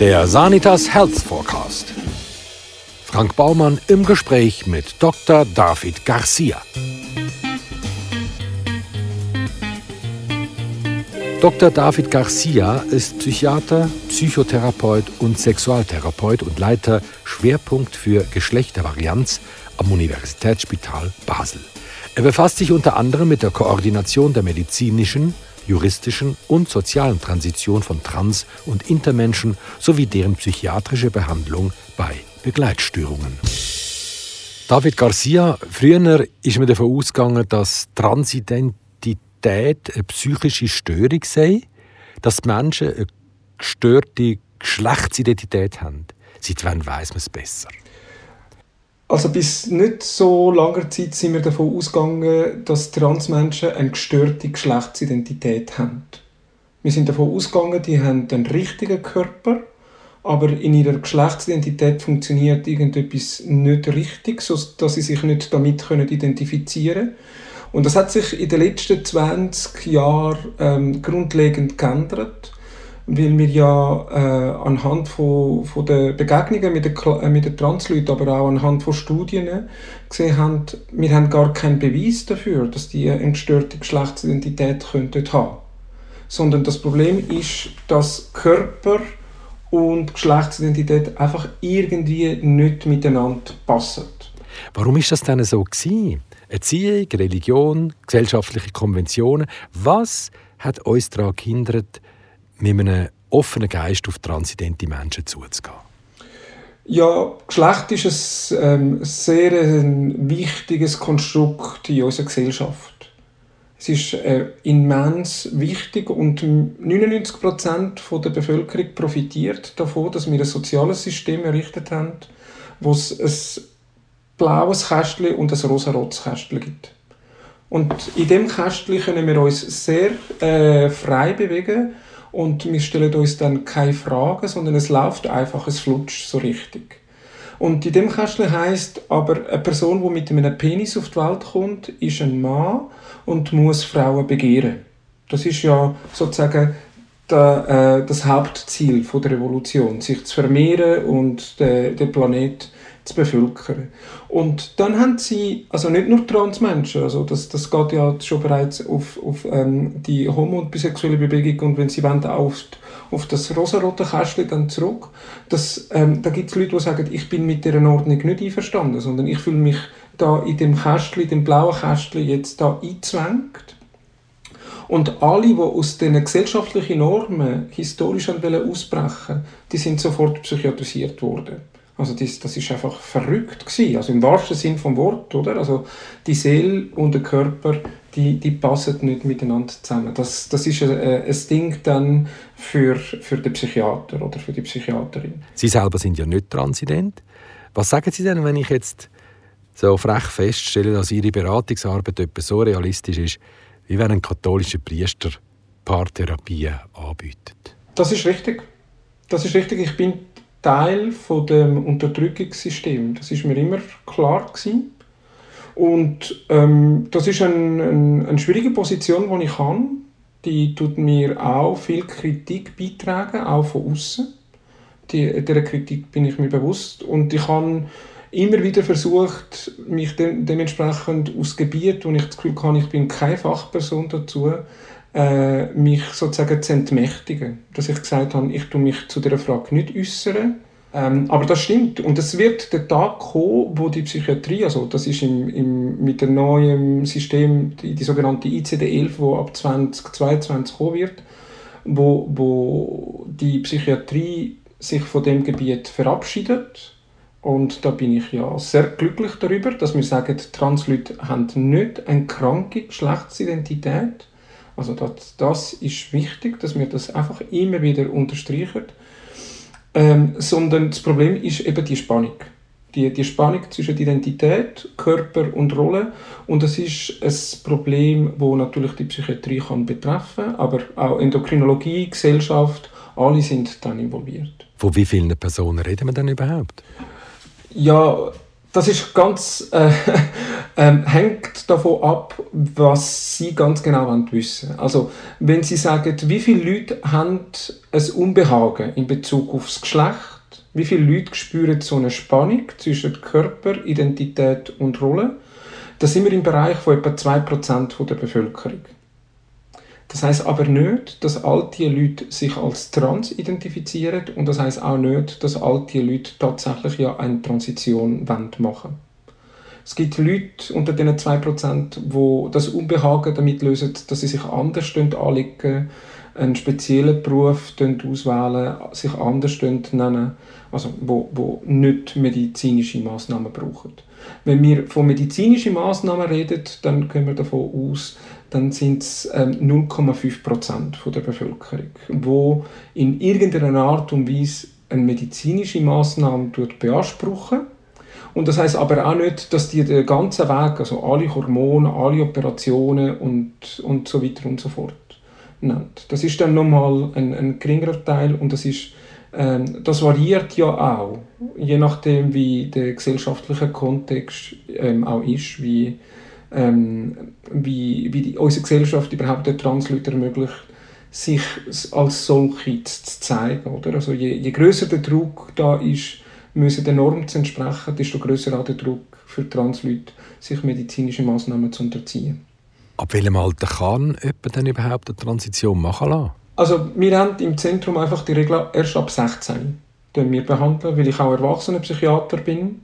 Der Sanitas Health Forecast. Frank Baumann im Gespräch mit Dr. David Garcia. Dr. David Garcia ist Psychiater, Psychotherapeut und Sexualtherapeut und Leiter Schwerpunkt für Geschlechtervarianz am Universitätsspital Basel. Er befasst sich unter anderem mit der Koordination der medizinischen, juristischen und sozialen Transition von Trans- und Intermenschen sowie deren psychiatrische Behandlung bei Begleitstörungen. David Garcia, früher ist man davon ausgegangen, dass Transidentität eine psychische Störung sei, dass die Menschen eine gestörte Geschlechtsidentität haben. Seit wann weiß man es besser? Also bis nicht so langer Zeit sind wir davon ausgegangen, dass Transmenschen eine gestörte Geschlechtsidentität haben. Wir sind davon ausgegangen, die haben den richtigen Körper, aber in ihrer Geschlechtsidentität funktioniert irgendetwas nicht richtig, sodass sie sich nicht damit identifizieren können. Und das hat sich in den letzten 20 Jahren ähm, grundlegend geändert weil wir ja äh, anhand von, von der Begegnungen mit den, äh, mit den Transleuten, aber auch anhand von Studien gesehen haben, wir haben gar keinen Beweis dafür, dass die eine gestörte Geschlechtsidentität könnten haben. Sondern das Problem ist, dass Körper und Geschlechtsidentität einfach irgendwie nicht miteinander passen. Warum ist das denn so gewesen? Erziehung, Religion, gesellschaftliche Konventionen. Was hat uns daran gehindert, mit einem offenen Geist auf transidente Menschen zuzugehen? Ja, Geschlecht ist ein ähm, sehr ein wichtiges Konstrukt in unserer Gesellschaft. Es ist äh, immens wichtig und 99 Prozent der Bevölkerung profitiert davon, dass wir ein soziales System errichtet haben, wo es ein blaues Kästchen und ein rosa-rotes Kästchen gibt. Und in dem Kästchen können wir uns sehr äh, frei bewegen und wir stellen uns dann keine Fragen, sondern es läuft einfach, es flutscht so richtig. Und in dem Kästchen heißt aber, eine Person, die mit einem Penis auf die Welt kommt, ist ein Mann und muss Frauen begehren. Das ist ja sozusagen äh, das Hauptziel der Revolution, sich zu vermehren und den, den Planet zu bevölkern. Und dann haben sie, also nicht nur Transmenschen, also das, das geht ja schon bereits auf, auf ähm, die homo- und bisexuelle Bewegung und wenn sie wollen, auch auf, auf das rosarote Kästchen dann zurück. Das, ähm, da gibt es Leute, die sagen, ich bin mit dieser Ordnung nicht einverstanden, sondern ich fühle mich da in dem Kästchen, dem blauen Kästchen jetzt da eingezwängt. Und alle, die aus diesen gesellschaftlichen Normen historisch ausbrechen die sind sofort psychiatrisiert worden. Also das, das ist einfach verrückt gewesen. Also im wahrsten Sinn vom Wort, oder? Also die Seele und der Körper, die, die passen nicht miteinander zusammen. Das, das ist ein, ein Ding dann für, für den Psychiater oder für die Psychiaterin. Sie selber sind ja nicht transident. Was sagen Sie denn, wenn ich jetzt so frech feststelle, dass Ihre Beratungsarbeit etwas so realistisch ist, wie wenn ein katholischer Priester Paartherapien anbietet? Das ist richtig. Das ist richtig. Ich bin Teil von dem Unterdrückungssystem. Das ist mir immer klar gewesen. Und ähm, das ist ein, ein, eine schwierige Position, die ich habe. Die tut mir auch viel Kritik beitragen, auch von außen. Die, dieser Kritik bin ich mir bewusst und ich habe immer wieder versucht, mich de dementsprechend aus Gebiet, wo ich das Gefühl habe, ich bin keine Fachperson dazu, äh, mich sozusagen zu entmächtigen. Dass ich gesagt habe, ich tue mich zu dieser Frage nicht äußern. Ähm, aber das stimmt. Und es wird der Tag kommen, wo die Psychiatrie, also das ist im, im, mit dem neuen System, die, die sogenannte ICD-11, wo ab 2022 kommen wird, wo, wo die Psychiatrie sich von dem Gebiet verabschiedet. Und da bin ich ja sehr glücklich darüber, dass wir sagen, Transleute haben nicht eine kranke Geschlechtsidentität, also das, das ist wichtig, dass wir das einfach immer wieder unterstreichen. Ähm, sondern das Problem ist eben die Spannung. Die, die Spannung zwischen Identität, Körper und Rolle. Und das ist ein Problem, wo natürlich die Psychiatrie kann betreffen aber auch Endokrinologie, Gesellschaft, alle sind dann involviert. Von wie vielen Personen reden wir denn überhaupt? Ja, das ist ganz, äh, äh, hängt davon ab, was Sie ganz genau wissen Also, wenn Sie sagen, wie viele Leute haben ein Unbehagen in Bezug auf das Geschlecht, wie viele Leute spüren so eine Spannung zwischen Körper, Identität und Rolle, dann sind wir im Bereich von etwa 2% der Bevölkerung. Das heißt aber nicht, dass all diese Leute sich als trans identifizieren und das heißt auch nicht, dass all diese Leute tatsächlich ja eine Transition machen. Es gibt Leute unter diesen 2%, die das Unbehagen damit lösen, dass sie sich anders anlegen, einen speziellen Beruf auswählen, sich anders nennen, also wo, wo nicht medizinische Maßnahmen brauchen. Wenn wir von medizinischen Maßnahmen reden, dann gehen wir davon aus, dann sind es ähm, 0,5 Prozent der Bevölkerung, wo in irgendeiner Art und Weise eine medizinische Maßnahme beanspruchen. Und das heißt aber auch nicht, dass die den ganzen Weg, also alle Hormone, alle Operationen und, und so weiter und so fort nennt. Das ist dann nochmal ein, ein geringerer Teil und das ist ähm, das variiert ja auch, je nachdem wie der gesellschaftliche Kontext ähm, auch ist, wie ähm, wie, wie die, unsere Gesellschaft überhaupt den Transleuten ermöglicht, sich als solche zu zeigen. Oder? Also je, je größer der Druck da ist, müssen der Norm zu entsprechen, desto größer auch der Druck für Transleute, sich medizinische Maßnahmen zu unterziehen. Ab welchem Alter kann jemand denn überhaupt eine Transition machen lassen? Also wir haben im Zentrum einfach die Regel erst ab 16 wir behandeln, weil ich auch Erwachsenenpsychiater bin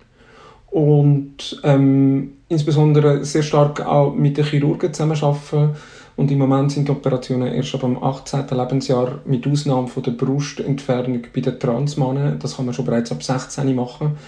und ähm, insbesondere sehr stark auch mit den Chirurgen zusammenarbeiten. Und im Moment sind die Operationen erst ab dem 18. Lebensjahr mit Ausnahme von der Brustentfernung bei den Transmannen, das kann man schon bereits ab 16 machen,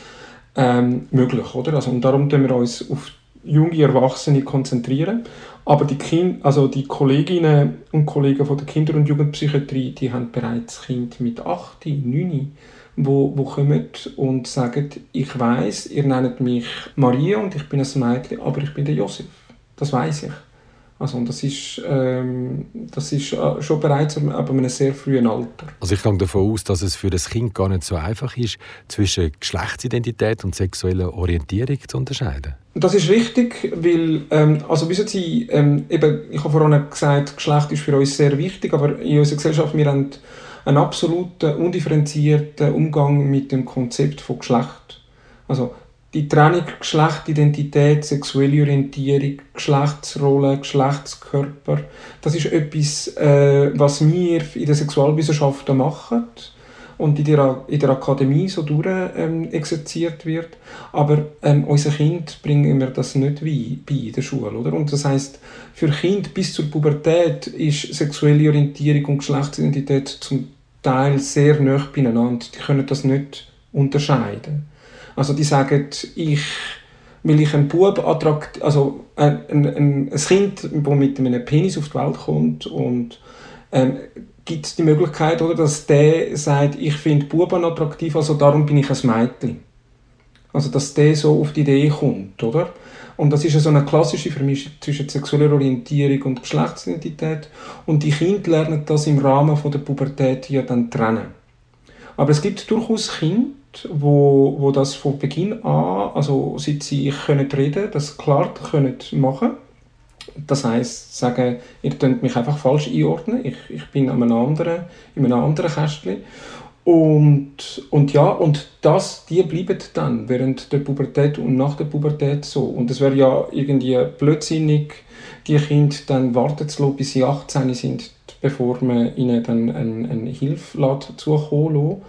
ähm, möglich. Oder? Also, und darum konzentrieren wir uns auf junge Erwachsene konzentrieren. Aber die, kind, also die Kolleginnen und Kollegen von der Kinder- und Jugendpsychiatrie, die haben bereits Kinder mit 8, 9, wo, wo kommen und sagen, ich weiß, ihr nennt mich Maria und ich bin ein Mädchen, aber ich bin der Josef. Das weiß ich. Also, und das ist, ähm, das ist äh, schon bereits ab einem sehr frühen Alter. Also ich gehe davon aus, dass es für das Kind gar nicht so einfach ist, zwischen Geschlechtsidentität und sexueller Orientierung zu unterscheiden. Das ist richtig, weil, ähm, also wissen Sie, ähm, eben, ich habe vorhin gesagt, Geschlecht ist für uns sehr wichtig, aber in unserer Gesellschaft, wir haben einen absoluten, undifferenzierten Umgang mit dem Konzept von Geschlecht. Also die Trennung Geschlechtidentität, sexuelle Orientierung, Geschlechtsrolle, Geschlechtskörper, das ist etwas, äh, was wir in den Sexualwissenschaften machen und in der, in der Akademie so durch ähm, exerziert wird. Aber ähm, unser Kind bringen wir das nicht bei, bei in der Schule. Oder? Und das heißt, für Kind bis zur Pubertät ist sexuelle Orientierung und Geschlechtsidentität zum Teil sehr nah beieinander. Die können das nicht unterscheiden. Also die sagen, ich, weil ich einen Bub attrakt, also ein, ein, ein, Kind, das mit einem Penis auf die Welt kommt und ähm, gibt es die Möglichkeit, oder, dass der sagt, ich finde Buben attraktiv, also darum bin ich ein Mädchen. Also dass der so auf die Idee kommt, oder? Und das ist so eine klassische Vermischung zwischen sexueller Orientierung und Geschlechtsidentität. Und die Kinder lernen das im Rahmen von der Pubertät ja dann trennen. Aber es gibt durchaus Kinder, wo, wo das von Beginn an, also seit sie können reden, das klar können machen das heißt, sagen, ihr könnt mich einfach falsch einordnen, ich, ich bin an einem anderen, in einem anderen Kästchen. Und, und ja, und das, die bleiben dann während der Pubertät und nach der Pubertät so. Und es wäre ja irgendwie blödsinnig, die Kinder dann warten zu lassen, bis sie 18 sind, bevor man ihnen dann eine, eine Hilfe zukommen lässt.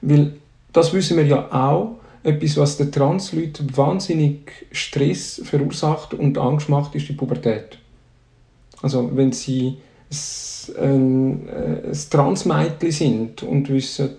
Weil das wissen wir ja auch, etwas, was den Transleuten wahnsinnig Stress verursacht und Angst macht, ist die Pubertät. Also wenn sie ein, äh, ein Transmädchen sind und wissen,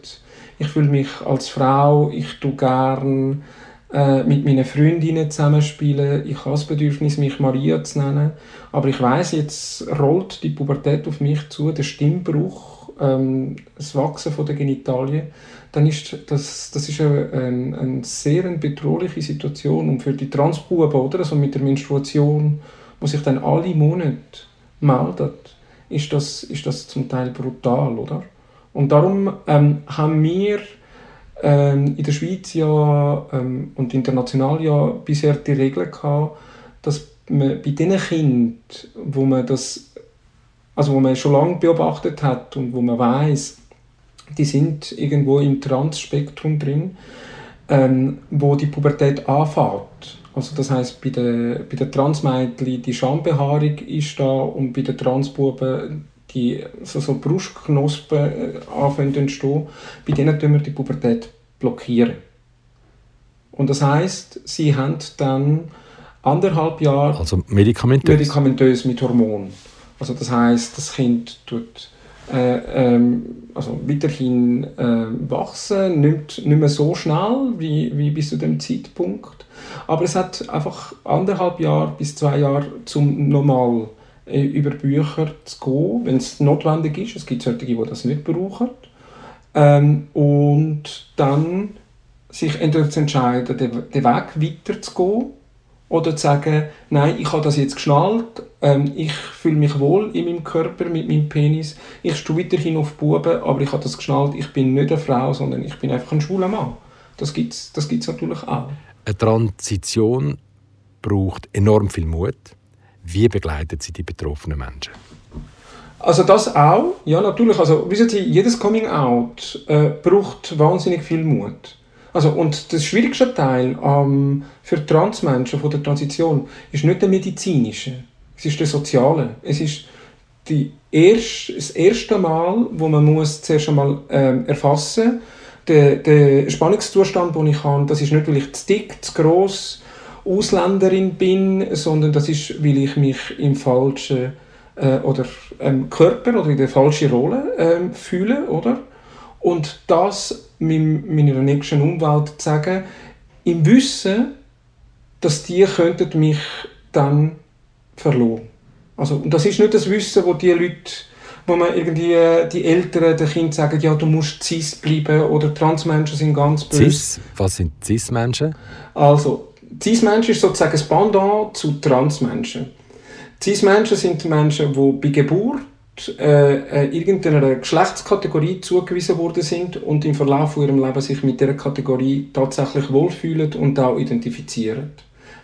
ich fühle mich als Frau, ich tue gern äh, mit meinen Freundinnen zusammenspielen, ich habe das Bedürfnis, mich Maria zu nennen, aber ich weiß jetzt rollt die Pubertät auf mich zu, der Stimmbruch, ähm, das Wachsen von der Genitalien, dann ist das, das ist eine, eine, eine sehr bedrohliche Situation. Und für die Transbuben, oder, also mit der Menstruation, wo sich dann alle Monate meldet, ist das, ist das zum Teil brutal, oder? Und darum ähm, haben wir ähm, in der Schweiz ja ähm, und international ja bisher die Regel gehabt, dass man bei den Kindern, wo man das, also wo man schon lange beobachtet hat und wo man weiß, die sind irgendwo im Transspektrum drin, ähm, wo die Pubertät anfängt. Also das heißt bei den bei der Transmädchen die Schambehaarung ist da und bei den Transbuben die so, so Brustknospen äh, anfangen zu entstehen. Bei denen tun wir die Pubertät blockieren. Und das heißt, sie haben dann anderthalb Jahre also medikamentös, medikamentös mit Hormonen. Also das heißt, das Kind tut äh, ähm, also weiterhin äh, wachsen, nicht, nicht mehr so schnell wie, wie bis zu dem Zeitpunkt. Aber es hat einfach anderthalb Jahre bis zwei Jahre zum normal äh, über Bücher zu gehen, wenn es notwendig ist. Es gibt solche, die das nicht brauchen. Ähm, und dann sich entweder zu entscheiden, den, den Weg weiterzugehen oder zu sagen, nein, ich habe das jetzt geschnallt, ähm, ich fühle mich wohl in meinem Körper mit meinem Penis, ich stehe weiterhin auf Buben, aber ich habe das geschnallt, ich bin nicht eine Frau, sondern ich bin einfach ein schwuler Mann. Das gibt es das gibt's natürlich auch. Eine Transition braucht enorm viel Mut. Wie begleitet sie die betroffenen Menschen? Also das auch, ja natürlich. Also wissen Sie, jedes Coming Out äh, braucht wahnsinnig viel Mut. Also, und das schwierigste Teil ähm, für Transmenschen von der Transition ist nicht der medizinische, es ist der soziale. Es ist die erst, das erste Mal, wo man muss zuerst einmal ähm, erfassen muss, der, der Spannungszustand, den ich habe, das ist nicht, weil ich zu dick, zu gross, Ausländerin bin, sondern das ist, weil ich mich im falschen äh, oder ähm, Körper oder in der falschen Rolle äh, fühle, oder? Und das meiner nächsten Umwelt zu sagen, im Wissen, dass die könnten mich dann verloren. Also, und das ist nicht das Wissen, wo die Leute, wo man irgendwie die Eltern den Kindern sagen, ja, du musst cis bleiben oder Transmenschen sind ganz böse. Cis? Was sind Cis-Menschen? Also, Cis-Menschen ist sozusagen das Pendant zu Transmenschen. Cis-Menschen sind Menschen, die bei Geburt äh, äh, irgendeiner Geschlechtskategorie zugewiesen worden sind und im Verlauf ihrem Leben sich mit dieser Kategorie tatsächlich wohlfühlen und auch identifizieren.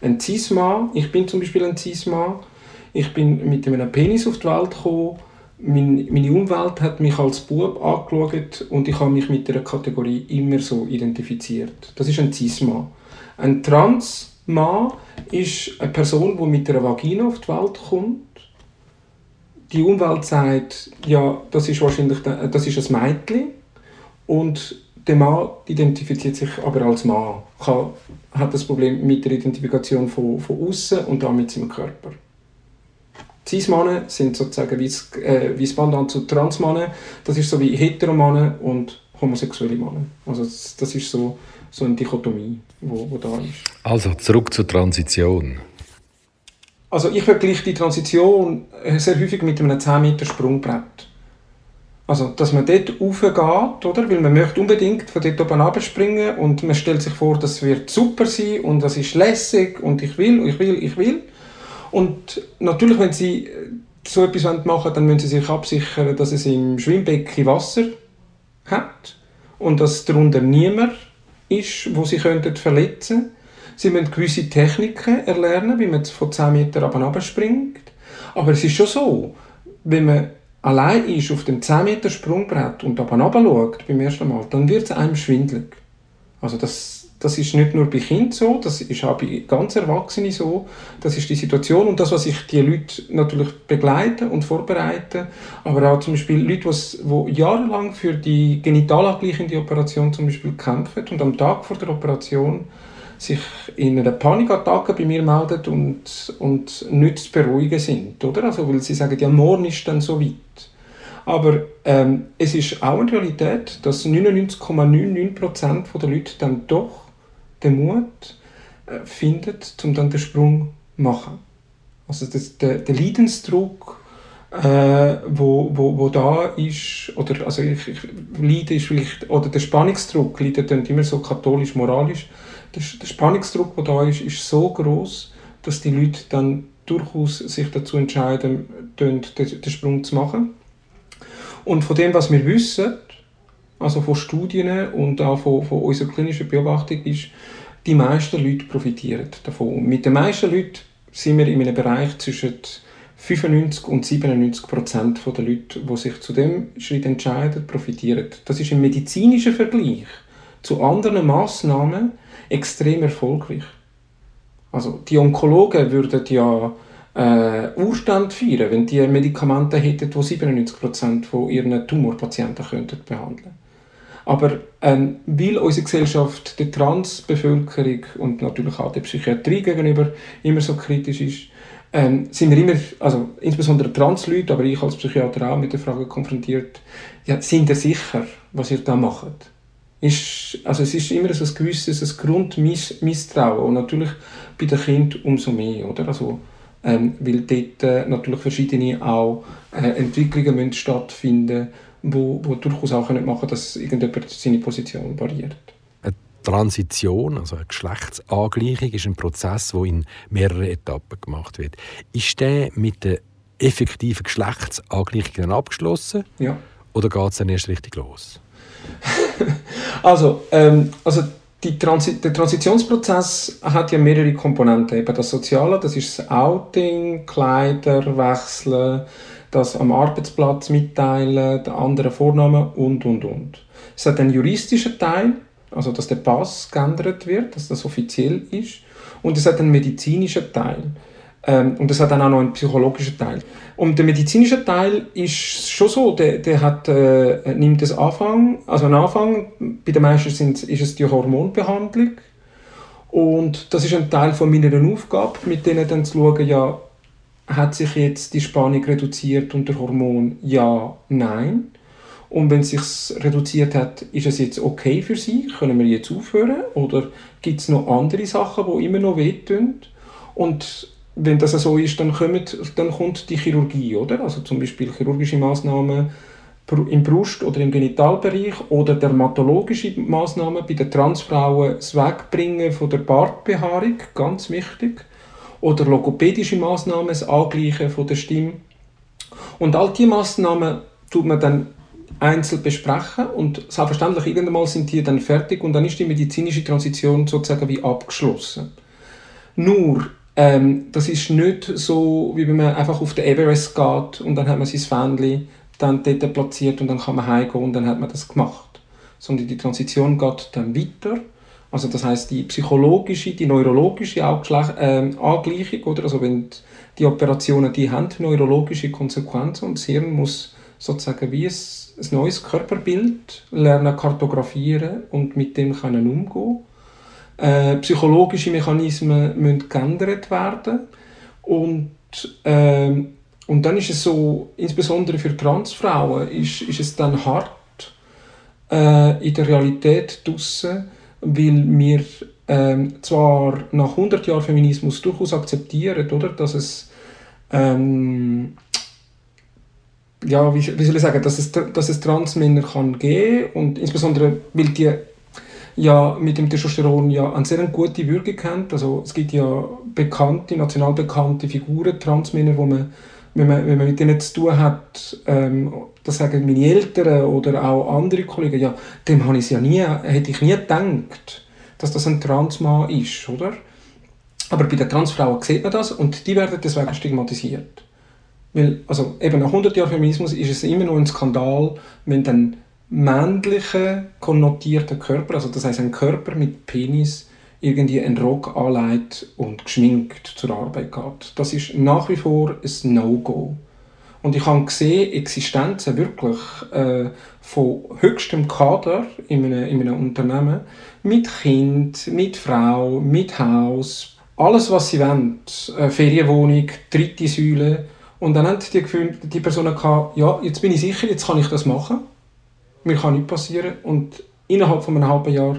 Ein Cis-Mann, ich bin zum Beispiel ein Cis-Mann, ich bin mit einem Penis auf die Welt gekommen, meine Umwelt hat mich als Bub angeschaut und ich habe mich mit dieser Kategorie immer so identifiziert. Das ist ein Cis-Mann. Ein Trans-Mann ist eine Person, die mit einer Vagina auf die Welt kommt die Umwelt sagt, ja, das ist wahrscheinlich das ist ein Mädchen und der Mann identifiziert sich aber als Mann, kann, hat das Problem mit der Identifikation von, von außen und damit mit seinem Körper. Cis-Männer sind sozusagen wie das, äh, Pendant zu Trans-Männern. Das ist so wie Heteromänner und homosexuelle Männer. Also das, ist so, so eine Dichotomie, wo da ist. Also zurück zur Transition. Also ich vergleiche die Transition äh, sehr häufig mit einem 10 Meter Sprungbrett. Also, dass man dort raufgeht, oder? Weil man möchte unbedingt von dort oben abspringen und man stellt sich vor, das wird super sein und das ist lässig und ich will, ich will, ich will. Und natürlich, wenn Sie äh, so etwas machen wollen, dann müssen Sie sich absichern, dass es im Schwimmbecken Wasser hat und dass darunter niemand ist, wo Sie verletzen könnten. Sie müssen gewisse Techniken erlernen, wie man von 10 Metern runter springt. Aber es ist schon so, wenn man allein ist auf dem 10 Meter Sprungbrett und runter schaut beim ersten Mal, dann wird es einem schwindelig. Also das, das ist nicht nur bei Kindern so, das ist auch bei ganz Erwachsenen so. Das ist die Situation und das, was ich die Leute natürlich begleiten und vorbereiten, aber auch zum Beispiel Leute, die jahrelang für die genitalabgleichende Operation zum Beispiel kämpfen und am Tag vor der Operation sich in einer Panikattacke bei mir melden und, und nicht zu beruhigen sind. Oder? Also, weil sie sagen, ja, morgen ist dann so weit. Aber ähm, es ist auch eine Realität, dass 99,99% der Leute dann doch den Mut äh, finden, um dann den Sprung zu machen. Also das, der, der Leidensdruck, äh, wo, wo, wo da ist, oder also ich, ich, ist oder der Spannungsdruck, Leiden klingt immer so katholisch-moralisch, der, der Spannungsdruck, der da ist, ist so groß, dass die Leute dann durchaus sich dazu entscheiden, den, den Sprung zu machen. Und von dem, was wir wissen, also von Studien und auch von, von unserer klinischen Beobachtung, ist, die meisten Leute profitieren davon. Und mit den meisten Leuten sind wir in einem Bereich zwischen 95 und 97 Prozent der Leute, die sich zu dem Schritt entscheiden, profitieren. Das ist im medizinischen Vergleich zu anderen Massnahmen extrem erfolgreich. Also die Onkologen würden ja äh, Urstand feiern, wenn die Medikamente hätten, die 97 Prozent von ihren Tumorpatienten könnten behandeln. Aber ähm, weil unsere Gesellschaft der Transbevölkerung und natürlich auch der Psychiatrie gegenüber immer so kritisch ist, ähm, sind wir immer, also insbesondere Transleute, aber ich als Psychiater auch mit der Frage konfrontiert, ja, sind ihr sicher, was ihr da macht? Ist, also es ist immer so ein gewisses ein Grundmisstrauen und natürlich bei den Kindern umso mehr, oder? Also, ähm, weil dort äh, natürlich verschiedene auch äh, Entwicklungen müssen stattfinden wo, wo durchaus auch machen können, dass irgendjemand seine Position variiert. Transition, also eine Geschlechtsangleichung, ist ein Prozess, der in mehreren Etappen gemacht wird. Ist der mit der effektiven Geschlechtsangleichung dann abgeschlossen? Ja. Oder geht es dann erst richtig los? also, ähm, also Transi der Transitionsprozess hat ja mehrere Komponenten. Eben das Soziale, das ist das Outing, Kleider wechseln, das am Arbeitsplatz mitteilen, den anderen Vornamen und, und, und. Es hat einen juristischen Teil, also dass der Pass geändert wird, dass das offiziell ist. Und es hat einen medizinischen Teil. Ähm, und es hat dann auch noch einen psychologischen Teil. Und der medizinische Teil ist schon so, der, der hat, äh, nimmt das Anfang, also einen Anfang, bei den meisten sind, ist es die Hormonbehandlung. Und das ist ein Teil von meiner Aufgabe, mit denen dann zu schauen, ja, hat sich jetzt die Spannung reduziert unter Hormon? Ja, nein. Und wenn es sich reduziert hat, ist es jetzt okay für Sie? Können wir jetzt aufhören? Oder gibt es noch andere Sachen, die immer noch wehtun? Und wenn das so ist, dann, kommt, dann kommt die Chirurgie, oder? Also zum Beispiel chirurgische Maßnahmen im Brust- oder im Genitalbereich oder dermatologische Maßnahmen bei den Transfrauen, das Wegbringen von der Bartbehaarung, ganz wichtig. Oder logopädische Maßnahmen, das Angleichen von der Stimme. Und all diese Maßnahmen tut man dann einzeln besprechen und selbstverständlich irgendwann sind die dann fertig und dann ist die medizinische Transition sozusagen wie abgeschlossen. Nur, ähm, das ist nicht so, wie wenn man einfach auf den Everest geht und dann hat man sein Fähnchen dann dort platziert und dann kann man heimgehen und dann hat man das gemacht. Sondern die Transition geht dann weiter. Also das heißt die psychologische, die neurologische äh, Angleichung, oder? Also wenn die Operationen, die haben neurologische Konsequenzen und das Hirn muss sozusagen wie ein ein neues Körperbild lernen kartografieren und mit dem können umgehen. Äh, psychologische Mechanismen müssen geändert werden. Und äh, und dann ist es so, insbesondere für Transfrauen, ist, ist es dann hart äh, in der Realität draussen, weil wir äh, zwar nach 100 Jahren Feminismus durchaus akzeptieren, oder, dass es ähm, ja, wie, wie soll ich sagen, dass es, dass es Transmänner kann geben und insbesondere, weil die ja mit dem Testosteron ja eine sehr gute Wirkung haben. Also es gibt ja bekannte, national bekannte Figuren, Transmänner, wo man, wenn man, wenn man mit denen zu tun hat, ähm, das sagen meine Eltern oder auch andere Kollegen, ja, dem habe ich ja nie, hätte ich nie gedacht, dass das ein Transmann ist, oder? Aber bei den Transfrauen sieht man das und die werden deswegen stigmatisiert. Weil, also eben nach 100 Jahren Feminismus ist es immer noch ein Skandal, wenn dann männliche konnotierter Körper, also das heißt ein Körper mit Penis, irgendwie einen Rock anlegt und geschminkt zur Arbeit geht. Das ist nach wie vor ein No-Go. Und ich habe gesehen, Existenzen wirklich äh, von höchstem Kader in einem, in einem Unternehmen mit Kind, mit Frau, mit Haus, alles was sie wollen, äh, Ferienwohnung, dritte Säule, und dann haben die, die Personen gehabt, ja, jetzt bin ich sicher, jetzt kann ich das machen. Mir kann nichts passieren. Und innerhalb von einem halben Jahr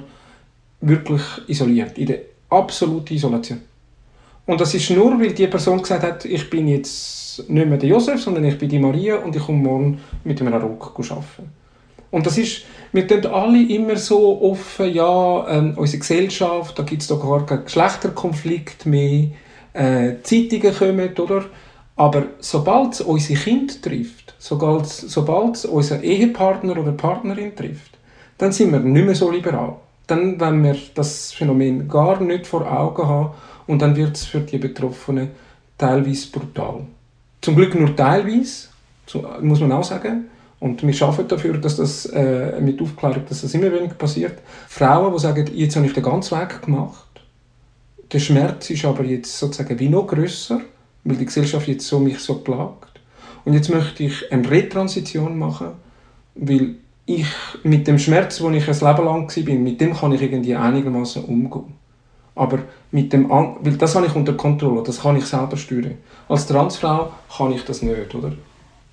wirklich isoliert, in der absoluten Isolation. Und das ist nur, weil die Person gesagt hat, ich bin jetzt nicht mehr der Josef, sondern ich bin die Maria und ich komme morgen mit einem Rock arbeiten. Und das ist, wir tun alle immer so offen, ja, ähm, unsere Gesellschaft, da gibt es doch gar keinen Geschlechterkonflikt mehr, äh, Zeitungen kommen, oder? Aber sobald es unsere Kinder trifft, sobald, sobald es unseren Ehepartner oder Partnerin trifft, dann sind wir nicht mehr so liberal. Dann wenn wir das Phänomen gar nicht vor Augen haben und dann wird es für die Betroffenen teilweise brutal. Zum Glück nur teilweise, muss man auch sagen. Und wir arbeiten dafür, dass das äh, mit Aufklärung, dass das immer weniger passiert. Frauen, die sagen, jetzt habe ich den ganzen Weg gemacht, der Schmerz ist aber jetzt sozusagen wie noch grösser, weil die Gesellschaft jetzt so mich so plagt. Und jetzt möchte ich eine Retransition machen, weil ich mit dem Schmerz, wo ich ein Leben lang war, mit dem kann ich irgendwie einigermaßen umgehen. Aber mit dem, weil das habe ich unter Kontrolle, das kann ich selber steuern. Als Transfrau kann ich das nicht, oder?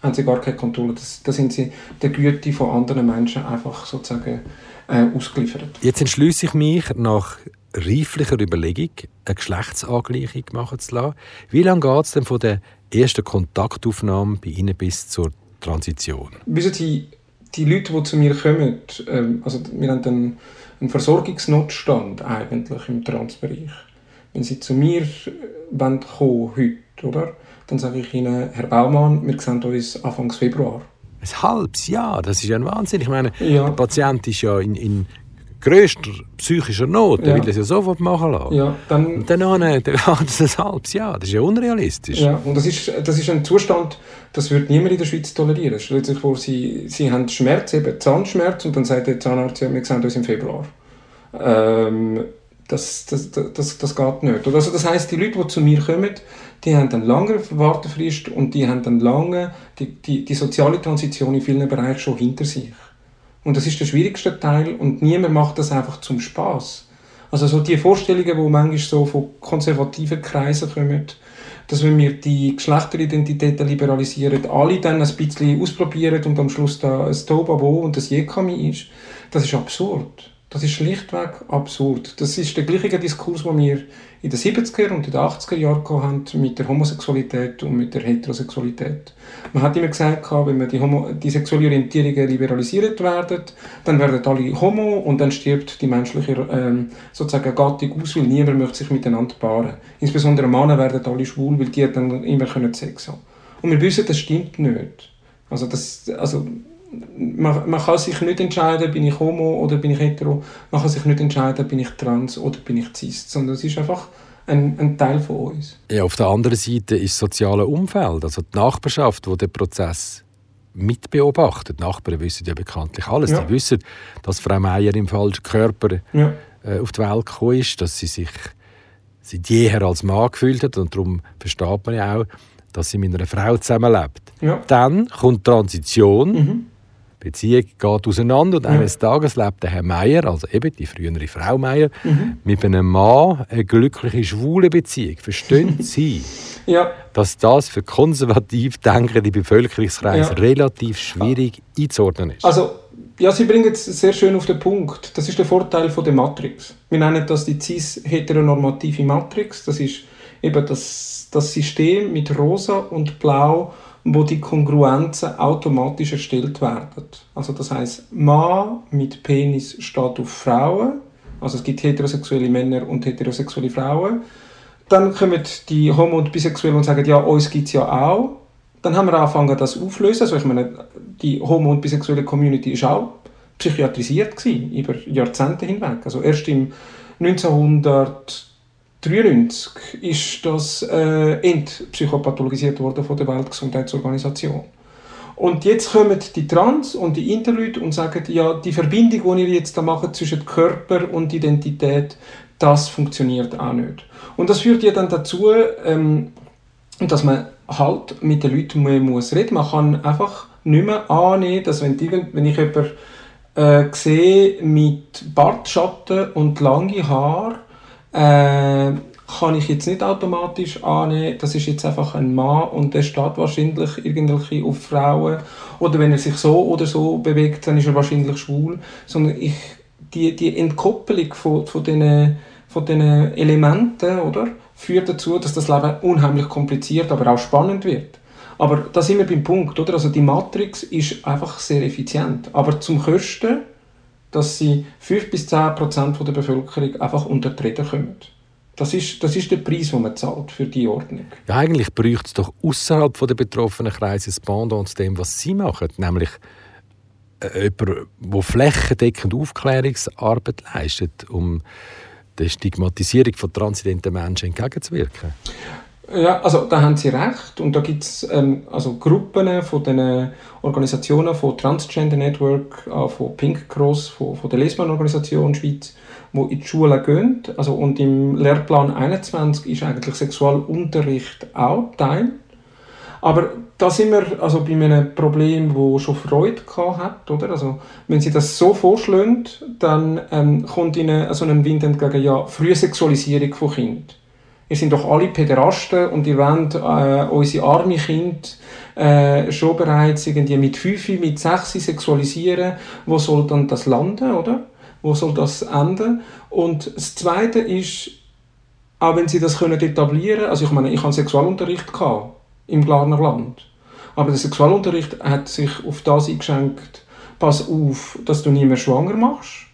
Haben sie gar keine Kontrolle. Das, da sind sie der Güte von anderen Menschen einfach sozusagen äh, ausgeliefert. Jetzt entschließe ich mich nach reiflicher Überlegung, eine Geschlechtsangleichung machen zu lassen. Wie lange geht es denn von der ersten Kontaktaufnahme bei Ihnen bis zur Transition? Wissen Sie, die Leute, die zu mir kommen, ähm, also wir haben einen, einen Versorgungsnotstand eigentlich im Transbereich. Wenn sie zu mir äh, wollen kommen, heute, oder? dann sage ich ihnen, Herr Baumann, wir sehen uns Anfang Februar. Ein halbes Jahr, das ist ja ein Wahnsinn. Ich meine, ja. der Patient ist ja in, in grösster psychischer Not, ja. will das ja sofort machen lassen. Ja, dann, und dann geht es ein halbes Jahr. Das ist ja unrealistisch. Ja, und das ist, das ist ein Zustand, das wird niemand in der Schweiz tolerieren. Stellen Sie sich vor, Sie, Sie haben Schmerz, eben Zahnschmerz, und dann sagt der Zahnarzt, ja, wir sehen uns im Februar. Ähm, das, das, das, das geht nicht. Also das heisst, die Leute, die zu mir kommen, die haben eine lange Wartefrist und die haben dann lange die, die, die soziale Transition in vielen Bereichen schon hinter sich. Und das ist der schwierigste Teil und niemand macht das einfach zum Spaß. Also so die Vorstellungen, die manchmal so von konservativen Kreisen kommen, dass wenn wir die Geschlechteridentitäten liberalisieren, alle dann ein bisschen ausprobieren und am Schluss da ein Tobabo und ein Jekami ist, das ist absurd. Das ist schlichtweg absurd. Das ist der gleiche Diskurs, den wir in den 70er und in den 80er Jahren haben mit der Homosexualität und mit der Heterosexualität. Man hat immer gesagt, wenn man die, Homo die sexuelle Orientierungen liberalisiert werden, dann werden alle Homo und dann stirbt die menschliche ähm, sozusagen Gattung aus, weil niemand möchte sich miteinander paaren. Insbesondere Männer werden alle schwul, weil die dann immer können Sex haben. Und wir wissen, das stimmt nicht. Also das, also man, man, kann sich nicht entscheiden, bin ich homo oder bin ich hetero. Man kann sich nicht entscheiden, bin ich trans oder bin ich cis. Sondern es ist einfach ein, ein, Teil von uns. Ja, auf der anderen Seite ist das soziale Umfeld, also die Nachbarschaft, wo der Prozess mitbeobachtet. Die Nachbarn wissen ja bekanntlich alles. Ja. Die wissen, dass Frau Meier im falschen Körper ja. äh, auf die Welt gekommen ist, dass sie sich seit jeher als Mann gefühlt hat und darum versteht man ja auch, dass sie mit einer Frau zusammenlebt. Ja. Dann kommt die Transition. Mhm Beziehung geht auseinander und ja. eines Tages lebt der Herr Meier, also eben die frühere Frau Meier, mhm. mit einem Mann eine glückliche schwule Beziehung. Verstehen Sie, ja. dass das für konservativ denkende Bevölkerungskreise ja. relativ schwierig einzuordnen ist? Also, ja, Sie bringen es sehr schön auf den Punkt. Das ist der Vorteil von der Matrix. Wir nennen das die cis-heteronormative Matrix. Das ist eben das, das System mit rosa und blau wo die Kongruenzen automatisch erstellt werden. Also das heißt, Mann mit Penis steht auf Frauen, also es gibt heterosexuelle Männer und heterosexuelle Frauen. Dann kommen die Homo- und Bisexuellen und sagen, ja, uns gibt es ja auch. Dann haben wir angefangen, das aufzulösen. Also ich meine, die Homo- und bisexuelle Community ist auch psychiatrisiert gewesen, über Jahrzehnte hinweg. Also erst im 1900 1993 ist das äh, entpsychopathologisiert worden von der Weltgesundheitsorganisation. Und jetzt kommen die Trans- und die Interleute und sagen, ja, die Verbindung, die ihr jetzt da macht zwischen Körper und Identität, das funktioniert auch nicht. Und das führt ja dann dazu, ähm, dass man halt mit den Leuten mehr muss reden. Man kann einfach nicht mehr annehmen, dass wenn, wenn ich jemanden äh, sehe mit Bartschatten und lange Haare, äh, kann ich jetzt nicht automatisch annehmen, das ist jetzt einfach ein Mann und der steht wahrscheinlich irgendwie auf Frauen. Oder wenn er sich so oder so bewegt, dann ist er wahrscheinlich schwul. Sondern ich, die, die Entkoppelung von, von diesen von den Elementen oder, führt dazu, dass das Leben unheimlich kompliziert, aber auch spannend wird. Aber da sind wir beim Punkt, oder? Also die Matrix ist einfach sehr effizient. Aber zum Kosten dass sie 5 bis 10 Prozent der Bevölkerung einfach unter die Räder kommen. Das ist, das ist der Preis, den man zahlt für die Ordnung. Ja, eigentlich bräuchte es doch außerhalb der betroffenen Kreise das Pendant zu dem, was sie machen, nämlich äh, jemand, der flächendeckend Aufklärungsarbeit leistet, um der Stigmatisierung von transidenten Menschen entgegenzuwirken? Ja, also da haben Sie recht. Und da gibt es ähm, also Gruppen von den Organisationen von Transgender Network, äh, von Pink Cross, von, von der Lesbenorganisation Schweiz, die in die Schule gehen. Also, und im Lehrplan 21 ist eigentlich Sexualunterricht auch Teil. Aber da sind wir also bei einem Problem, wo schon Freude hat, oder? Also, wenn Sie das so vorschlagen, dann ähm, kommt Ihnen so ein Wind entgegen, ja, frühe Sexualisierung von Kindern ihr sind doch alle Päderasten und ihr wollt äh, unsere arme Kinder äh, schon bereits irgendwie mit 5, mit 6 sexualisieren. Wo soll dann das landen, oder? Wo soll das enden? Und das Zweite ist, auch wenn sie das können etablieren also ich meine, ich habe Sexualunterricht gehabt, im Glarner Land. Aber der Sexualunterricht hat sich auf das eingeschränkt, pass auf, dass du nie mehr schwanger machst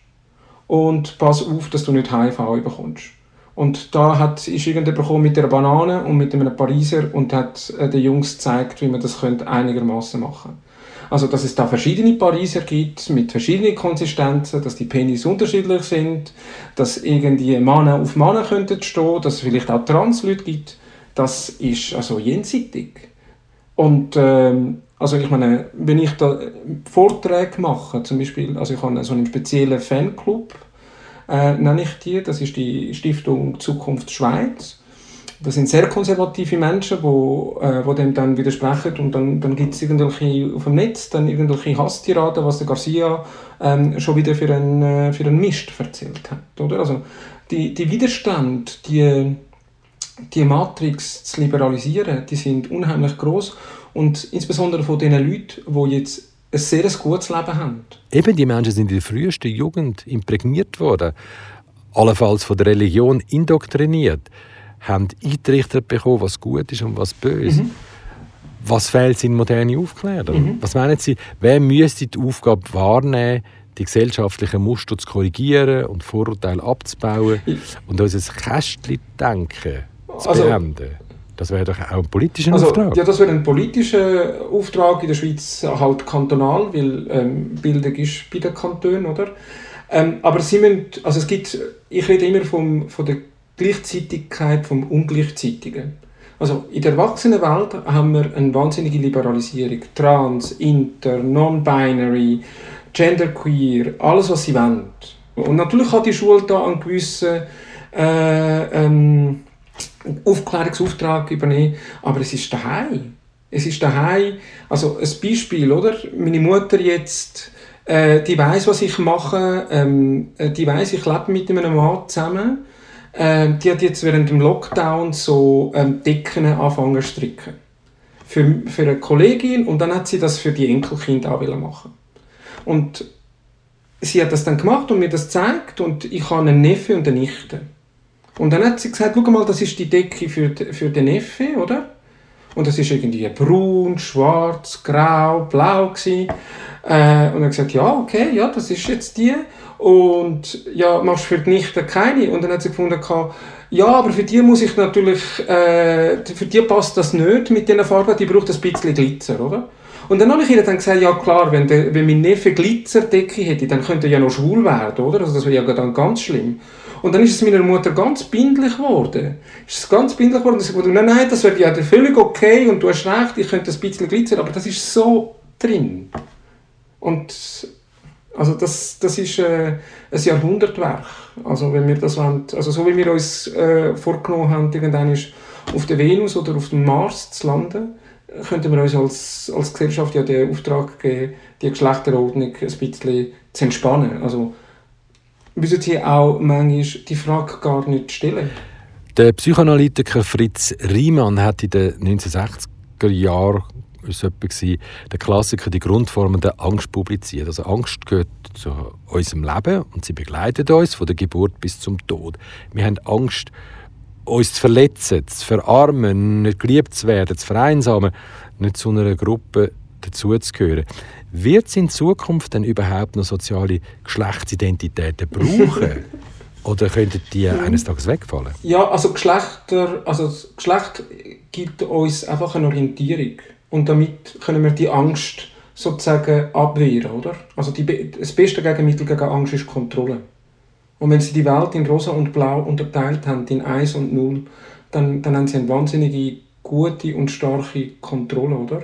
und pass auf, dass du nicht HIV bekommst. Und da hat, ist irgendjemand mit einer Banane und mit einem Pariser und hat äh, den Jungs gezeigt, wie man das einigermaßen machen Also, dass es da verschiedene Pariser gibt, mit verschiedenen Konsistenzen, dass die Penis unterschiedlich sind, dass irgendwie Männer auf Männer könnten stehen, dass es vielleicht auch Transleute gibt, das ist also jenseitig. Und ähm, also ich meine, wenn ich da Vorträge mache, zum Beispiel, also ich habe so einen speziellen Fanclub, äh, nenne ich die. Das ist die Stiftung Zukunft Schweiz. Das sind sehr konservative Menschen, die wo, äh, wo dem dann widersprechen und dann, dann gibt es irgendwelche auf dem Netz dann irgendwelche Hasstiraden, was der Garcia ähm, schon wieder für einen, äh, für einen Mist erzählt hat. Oder? Also die, die Widerstand, die, die Matrix zu liberalisieren, die sind unheimlich groß und insbesondere von den Leuten, die jetzt ein sehr gutes Leben haben. Eben, die Menschen sind in der frühesten Jugend imprägniert worden, allenfalls von der Religion indoktriniert, haben eingerichtet bekommen, was gut ist und was böse. Mhm. Was fehlt in moderne Aufklärung? Mhm. Was meinen Sie, wer müsste die Aufgabe wahrnehmen, die gesellschaftlichen Muster zu korrigieren und Vorurteile abzubauen und unser Kästchen-Denken zu also, beenden? Das wäre doch auch ein politischer also, Auftrag. Ja, das wäre ein politischer Auftrag in der Schweiz halt kantonal, weil ähm, Bildung ist bei den Kantonen, oder? Ähm, aber sie müssen, also es gibt, ich rede immer vom, von der Gleichzeitigkeit vom Ungleichzeitigen. Also in der Erwachsenenwelt haben wir eine wahnsinnige Liberalisierung. Trans, Inter, Non-Binary, Genderqueer, alles was sie wollen. Und natürlich hat die Schule da einen gewissen äh, ähm, Aufklärungsauftrag übernehmen, aber es ist daheim. Es ist daheim. Also ein Beispiel, oder? Meine Mutter jetzt, äh, die weiß, was ich mache. Ähm, äh, die weiß, ich lebe mit einem Mann zusammen. Äh, die hat jetzt während dem Lockdown so ähm, Decken angefangen zu stricken. Für, für eine Kollegin und dann hat sie das für die Enkelkinder auch machen. Und sie hat das dann gemacht und mir das gezeigt und ich habe einen Neffe und eine Nichte. Und dann hat sie gesagt, schau mal, das ist die Decke für, für den Neffe, oder? Und das ist irgendwie braun, schwarz, grau, blau gewesen. Äh, und hat gesagt, ja, okay, ja, das ist jetzt die. Und ja, machst für die Nichte keine? Und dann hat sie gefunden, ja, aber für die muss ich natürlich, äh, für die passt das nicht mit diesen Farben, die braucht ein bisschen Glitzer, oder? Und dann habe ich ihr dann gesagt, ja klar, wenn, der, wenn mein Neffe Glitzerdecke hätte, dann könnte er ja noch schwul werden, oder? Also das wäre ja dann ganz schlimm. Und dann ist es meiner Mutter ganz bindlich geworden. Ist es ganz bindlich geworden. Sie gesagt, nein, nein, das wäre ja völlig okay und du hast recht, ich könnte ein bisschen glitzern, aber das ist so drin. Und also das, das ist äh, ein Jahrhundertwerk. Also wenn wir das wollen, also so wie wir uns äh, vorgenommen haben, irgendwann auf der Venus oder auf dem Mars zu landen, könnten wir uns als, als Gesellschaft ja den Auftrag geben, die Geschlechterordnung ein bisschen zu entspannen. Also müssen Sie auch manchmal die Frage gar nicht stellen? Der Psychoanalytiker Fritz Riemann hat in den 1960er Jahren der Klassiker die Grundformen der Angst publiziert. Also Angst gehört zu unserem Leben und sie begleitet uns von der Geburt bis zum Tod. Wir haben Angst, uns zu verletzen, zu verarmen, nicht geliebt zu werden, zu vereinsamen, nicht zu einer Gruppe dazuzugehören. Wird es in Zukunft denn überhaupt noch soziale Geschlechtsidentitäten brauchen? Oder könnten die eines Tages wegfallen? Ja, also Geschlechter, also Geschlecht gibt uns einfach eine Orientierung. Und damit können wir die Angst sozusagen abwehren, oder? Also die, das beste Gegenmittel gegen Angst ist Kontrolle. Und wenn sie die Welt in rosa und blau unterteilt haben, in 1 und 0, dann, dann haben sie eine wahnsinnige gute und starke Kontrolle, oder?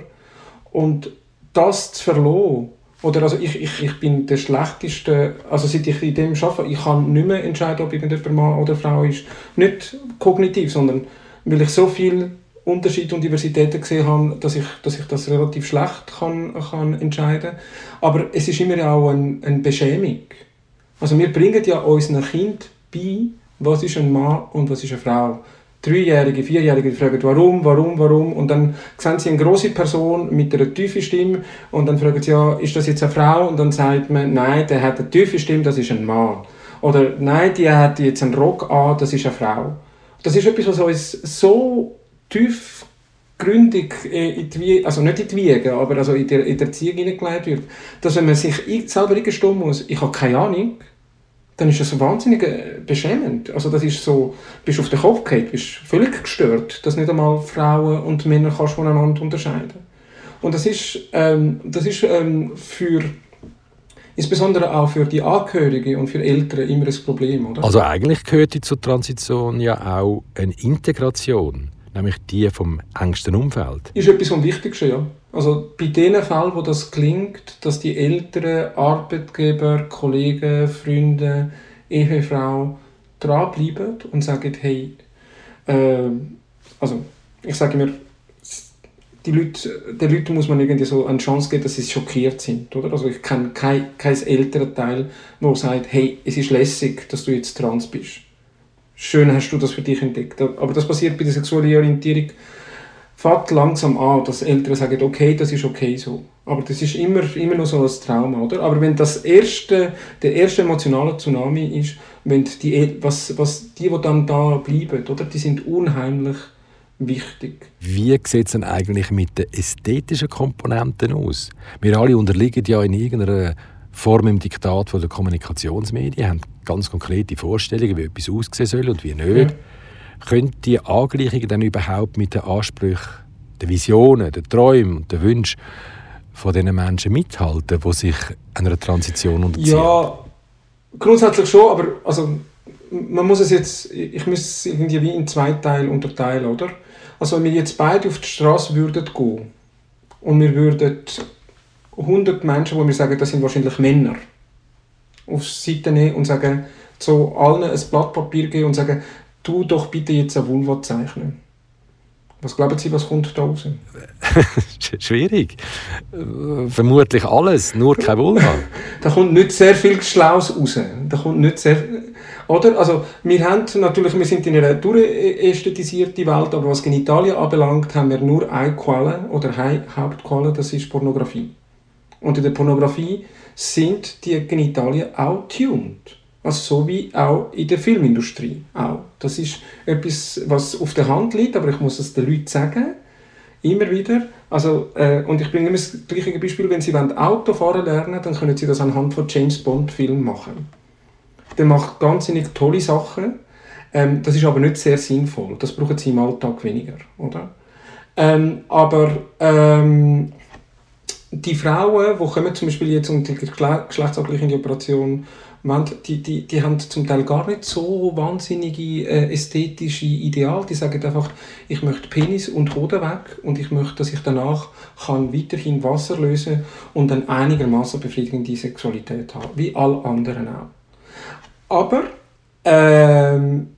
Und das zu verloren, oder also ich, ich, ich bin der schlechteste, also seit ich in dem arbeite, ich kann nicht mehr entscheiden, ob irgendjemand Mann oder Frau ist. Nicht kognitiv, sondern weil ich so viel Unterschiede und Diversitäten gesehen habe, dass ich, dass ich das relativ schlecht kann, kann entscheiden kann. Aber es ist immer auch eine, eine Beschämung. Also wir bringen ja unseren Kind bei, was ist ein Mann und was ist eine Frau. Dreijährige, Vierjährige fragen, warum, warum, warum. Und dann sehen sie eine große Person mit einer tiefen Stimme und dann fragen sie, ja, ist das jetzt eine Frau? Und dann sagt man, nein, der hat eine tiefe Stimme, das ist ein Mann. Oder nein, die hat jetzt einen Rock an, das ist eine Frau. Das ist etwas, was uns so tiefgründig in die, also nicht in die Wiege, aber also in der, in der Erziehung hineingelegt wird, dass wenn man sich selber eingestehen muss, ich habe keine Ahnung, dann ist das wahnsinnig äh, beschämend. Also das ist so, bist auf den Kopf gefallen, bist völlig gestört, dass nicht einmal Frauen und Männer kannst voneinander unterscheiden. Und das ist, ähm, das ist ähm, für insbesondere auch für die Angehörigen und für Eltern immer ein Problem, oder? Also eigentlich gehört zur Transition ja auch eine Integration nämlich die vom engsten Umfeld. Ist etwas vom Wichtigsten, ja. Also bei den Fällen, wo das klingt, dass die Eltern, Arbeitgeber, Kollegen, Freunde, Ehefrau dranbleiben und sagen, hey, äh, also ich sage mir, die Leute, den Leuten muss man irgendwie so eine Chance geben, dass sie schockiert sind, oder? Also ich kenne kein, kein älteres Teil, der sagt, hey, es ist lässig, dass du jetzt trans bist schön hast du das für dich entdeckt. Aber das passiert bei der sexuellen Orientierung fängt langsam an, dass Eltern sagen, okay, das ist okay so. Aber das ist immer, immer noch so ein Trauma, oder? Aber wenn das erste, der erste emotionale Tsunami ist, wenn die, was, was, die, die dann da bleiben, oder? Die sind unheimlich wichtig. Wie sieht es denn eigentlich mit den ästhetischen Komponenten aus? Wir alle unterliegen ja in irgendeiner Form im Diktat der Kommunikationsmedien, haben ganz konkrete Vorstellungen, wie etwas aussehen soll und wie nicht. Ja. Können die Angleichungen dann überhaupt mit den Ansprüchen, den Visionen, den Träumen und den Wünschen von den Menschen mithalten, die sich einer Transition unterziehen? Ja, grundsätzlich schon, aber also, man muss es jetzt, ich muss es irgendwie wie in zwei Teile unterteilen, oder? Also wenn wir jetzt beide auf die Straße würden gehen und wir würden 100 Menschen, wo wir sagen, das sind wahrscheinlich Männer, auf die Seite nehmen und sagen, zu allen ein Blatt Papier geben und sagen, tu doch bitte jetzt eine Vulva zeichnen. Was glauben Sie, was kommt da raus? Schwierig. Vermutlich alles, nur kein Vulva. da kommt nicht sehr viel Schlaues raus. Da kommt nicht sehr... Oder? Also, wir, haben natürlich, wir sind in einer durchästhetisierten Welt, aber was Genitalien anbelangt, haben wir nur eine Quelle oder eine Hauptquelle, das ist Pornografie. Und in der Pornografie sind die Genitalien auch tuned. Also so wie auch in der Filmindustrie. Auch. Das ist etwas, was auf der Hand liegt, aber ich muss es den Leuten sagen. Immer wieder. Also, äh, und ich bringe immer das gleiche Beispiel, wenn Sie Auto fahren lernen dann können Sie das anhand von James Bond Filmen machen. Der macht ganz tolle Sachen. Ähm, das ist aber nicht sehr sinnvoll. Das brauchen Sie im Alltag weniger, oder? Ähm, aber ähm, die Frauen, die kommen zum Beispiel jetzt und die geschlechtsabgleichende Operation wollen, die, die, die haben zum Teil gar nicht so wahnsinnige äh, ästhetische Ideale. Die sagen einfach, ich möchte Penis und Hoden weg und ich möchte, dass ich danach kann weiterhin Wasser lösen und eine einigermaßen befriedigende Sexualität haben, wie alle anderen auch. Aber ähm,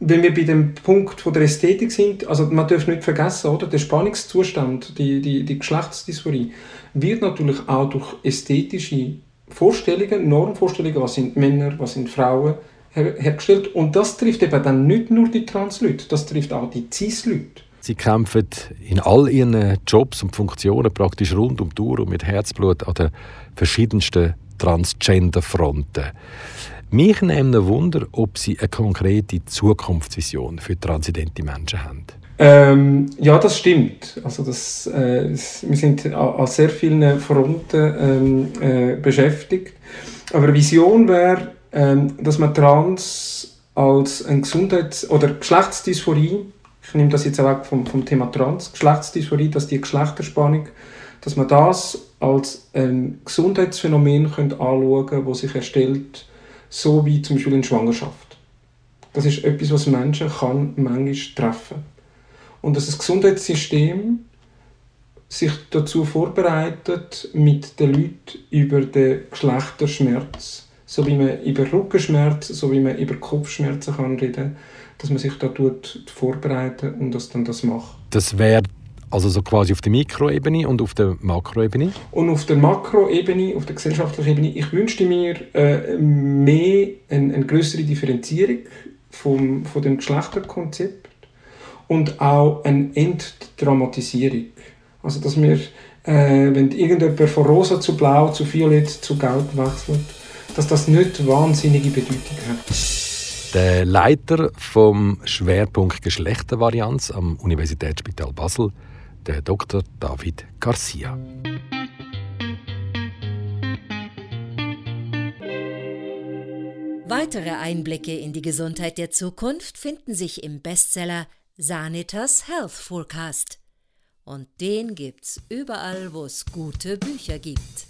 wenn wir bei dem Punkt von der Ästhetik sind, also man darf nicht vergessen, oder, der Spannungszustand, die, die, die Geschlechtsdysphorie, wird natürlich auch durch ästhetische Vorstellungen, Normvorstellungen, was sind Männer, was sind Frauen, her hergestellt. Und das trifft eben dann nicht nur die Trans-Leute, das trifft auch die Cis-Leute. Sie kämpfen in all ihren Jobs und Funktionen praktisch rund um die Uhr und mit Herzblut an den verschiedensten Transgender-Fronten. Mich nimmt Wunder, ob Sie eine konkrete Zukunftsvision für transidente Menschen haben. Ähm, ja, das stimmt. Also das, äh, wir sind an sehr vielen Fronten ähm, äh, beschäftigt. Aber eine Vision wäre, ähm, dass man Trans als ein Gesundheits- oder Geschlechtsdysphorie, ich nehme das jetzt weg vom, vom Thema Trans, Geschlechtsdysphorie, dass die Geschlechterspannung dass man das als ein Gesundheitsphänomen anschauen könnte, das sich erstellt, so wie zum Beispiel in Schwangerschaft. Das ist etwas, was Menschen kann manchmal treffen Und dass das Gesundheitssystem sich dazu vorbereitet, mit den Leuten über den Geschlechterschmerz, so wie man über Rückenschmerz, so wie man über Kopfschmerzen kann reden, dass man sich da vorbereitet und das dann das macht. Das wäre also so quasi auf der Mikroebene und auf der Makroebene? Und auf der Makroebene, auf der gesellschaftlichen Ebene, ich wünschte mir äh, mehr eine, eine größere Differenzierung vom, von dem Geschlechterkonzept und auch eine Entdramatisierung. Also dass wir, äh, wenn irgendjemand von rosa zu blau, zu violett zu gelb wechselt, dass das nicht wahnsinnige Bedeutung hat. Der Leiter vom Schwerpunkt Geschlechtervarianz am Universitätsspital Basel, der Dr. David Garcia. Weitere Einblicke in die Gesundheit der Zukunft finden sich im Bestseller Sanitas Health Forecast. Und den gibt's überall, wo es gute Bücher gibt.